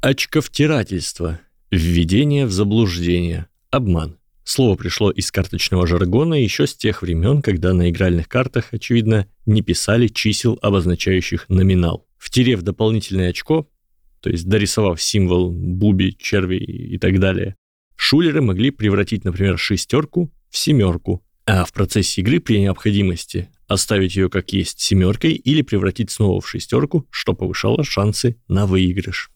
Очковтирательство. Введение в заблуждение. Обман. Слово пришло из карточного жаргона еще с тех времен, когда на игральных картах, очевидно, не писали чисел, обозначающих номинал. Втерев дополнительное очко, то есть дорисовав символ буби, черви и так далее, шулеры могли превратить, например, шестерку в семерку, а в процессе игры при необходимости оставить ее как есть семеркой или превратить снова в шестерку, что повышало шансы на выигрыш.